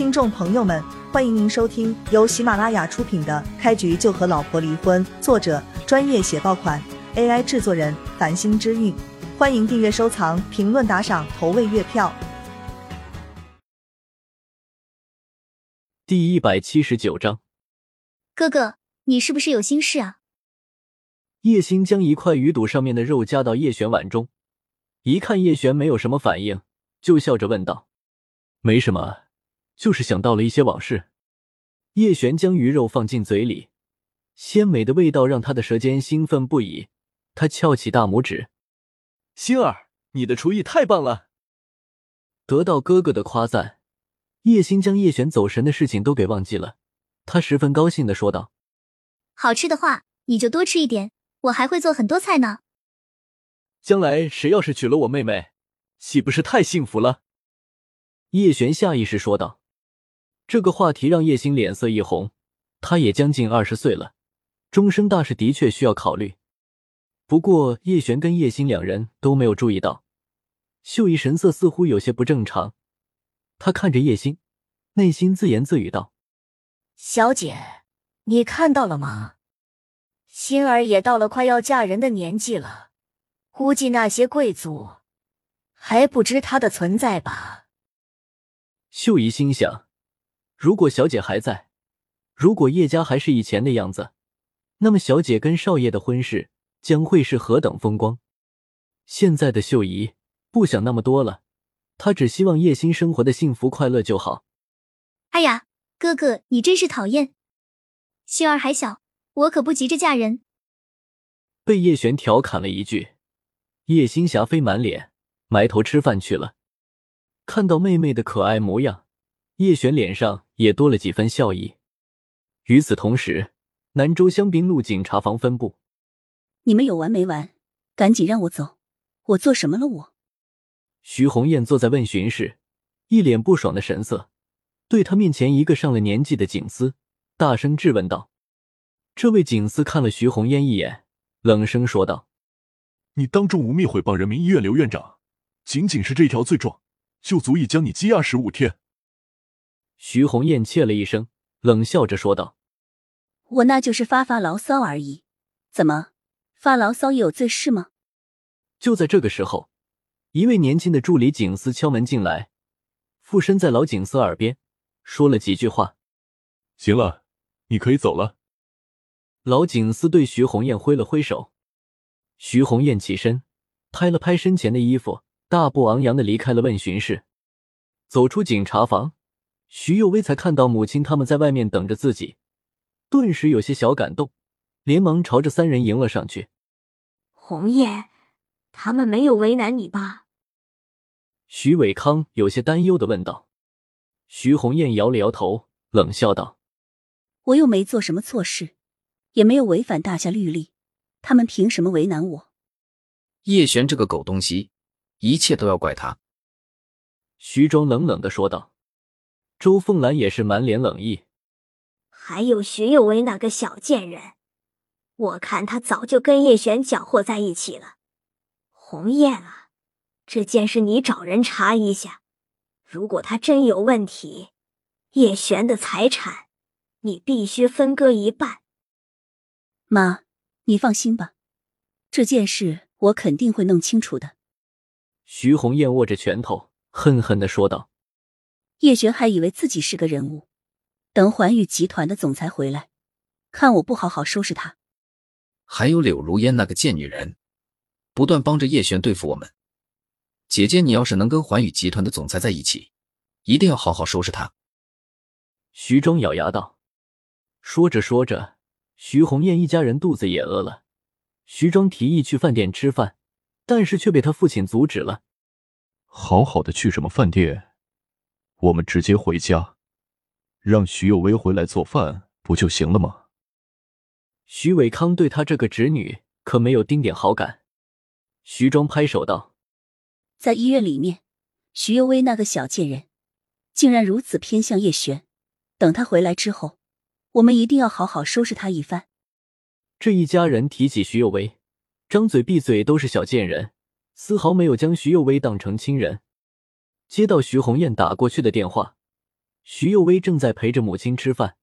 听众朋友们，欢迎您收听由喜马拉雅出品的《开局就和老婆离婚》，作者专业写爆款，AI 制作人繁星之韵。欢迎订阅、收藏、评论、打赏、投喂月票。第一百七十九章，哥哥，你是不是有心事啊？叶星将一块鱼肚上面的肉夹到叶璇碗中，一看叶璇没有什么反应，就笑着问道：“没什么。”就是想到了一些往事。叶璇将鱼肉放进嘴里，鲜美的味道让他的舌尖兴奋不已。他翘起大拇指：“星儿，你的厨艺太棒了！”得到哥哥的夸赞，叶星将叶璇走神的事情都给忘记了。他十分高兴的说道：“好吃的话，你就多吃一点，我还会做很多菜呢。将来谁要是娶了我妹妹，岂不是太幸福了？”叶璇下意识说道。这个话题让叶星脸色一红，他也将近二十岁了，终生大事的确需要考虑。不过叶璇跟叶星两人都没有注意到，秀姨神色似乎有些不正常。他看着叶星，内心自言自语道：“小姐，你看到了吗？心儿也到了快要嫁人的年纪了，估计那些贵族还不知她的存在吧？”秀姨心想。如果小姐还在，如果叶家还是以前的样子，那么小姐跟少爷的婚事将会是何等风光。现在的秀姨不想那么多了，她只希望叶心生活的幸福快乐就好。哎呀，哥哥，你真是讨厌！心儿还小，我可不急着嫁人。被叶璇调侃了一句，叶心霞飞满脸，埋头吃饭去了。看到妹妹的可爱模样。叶璇脸上也多了几分笑意。与此同时，南州香槟路警察房分部，你们有完没完？赶紧让我走！我做什么了？我？徐红艳坐在问询室，一脸不爽的神色，对他面前一个上了年纪的警司大声质问道。这位警司看了徐红艳一眼，冷声说道：“你当众污蔑毁谤人民医院刘院长，仅仅是这条罪状，就足以将你羁押十五天。”徐红艳切了一声，冷笑着说道：“我那就是发发牢骚而已，怎么发牢骚也有罪是吗？”就在这个时候，一位年轻的助理警司敲门进来，附身在老警司耳边说了几句话：“行了，你可以走了。”老警司对徐红艳挥了挥手，徐红艳起身，拍了拍身前的衣服，大步昂扬的离开了问询室，走出警察房。徐幼薇才看到母亲他们在外面等着自己，顿时有些小感动，连忙朝着三人迎了上去。红叶，他们没有为难你吧？徐伟康有些担忧的问道。徐红艳摇了摇头，冷笑道：“我又没做什么错事，也没有违反大夏律例，他们凭什么为难我？”叶璇这个狗东西，一切都要怪他。徐庄冷冷的说道。周凤兰也是满脸冷意，还有徐有为那个小贱人，我看他早就跟叶璇搅和在一起了。红艳啊，这件事你找人查一下，如果他真有问题，叶璇的财产你必须分割一半。妈，你放心吧，这件事我肯定会弄清楚的。徐红艳握着拳头，恨恨的说道。叶璇还以为自己是个人物，等环宇集团的总裁回来，看我不好好收拾他。还有柳如烟那个贱女人，不断帮着叶璇对付我们。姐姐，你要是能跟环宇集团的总裁在一起，一定要好好收拾他。徐庄咬牙道。说着说着，徐红艳一家人肚子也饿了。徐庄提议去饭店吃饭，但是却被他父亲阻止了。好好的去什么饭店？我们直接回家，让徐有为回来做饭不就行了吗？徐伟康对他这个侄女可没有丁点好感。徐庄拍手道：“在医院里面，徐有为那个小贱人，竟然如此偏向叶璇。等他回来之后，我们一定要好好收拾他一番。”这一家人提起徐有为，张嘴闭嘴都是小贱人，丝毫没有将徐有为当成亲人。接到徐红艳打过去的电话，徐幼薇正在陪着母亲吃饭，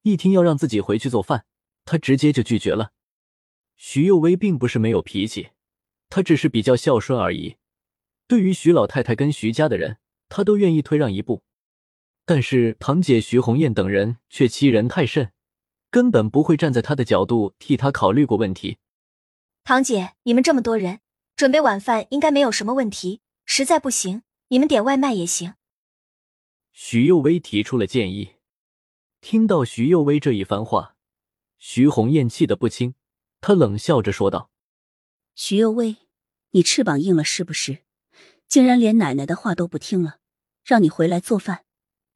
一听要让自己回去做饭，她直接就拒绝了。徐幼薇并不是没有脾气，她只是比较孝顺而已。对于徐老太太跟徐家的人，她都愿意退让一步。但是堂姐徐红艳等人却欺人太甚，根本不会站在她的角度替她考虑过问题。堂姐，你们这么多人，准备晚饭应该没有什么问题。实在不行，你们点外卖也行。徐幼薇提出了建议。听到徐幼薇这一番话，徐红艳气得不轻，她冷笑着说道：“徐幼薇，你翅膀硬了是不是？竟然连奶奶的话都不听了，让你回来做饭，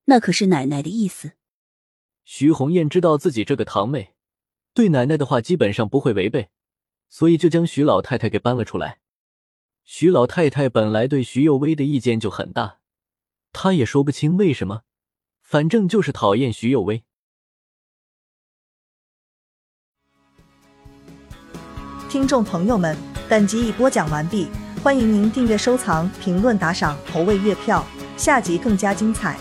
那可是奶奶的意思。”徐红艳知道自己这个堂妹对奶奶的话基本上不会违背，所以就将徐老太太给搬了出来。徐老太太本来对徐幼薇的意见就很大，她也说不清为什么，反正就是讨厌徐幼薇。听众朋友们，本集已播讲完毕，欢迎您订阅、收藏、评论、打赏、投喂月票，下集更加精彩。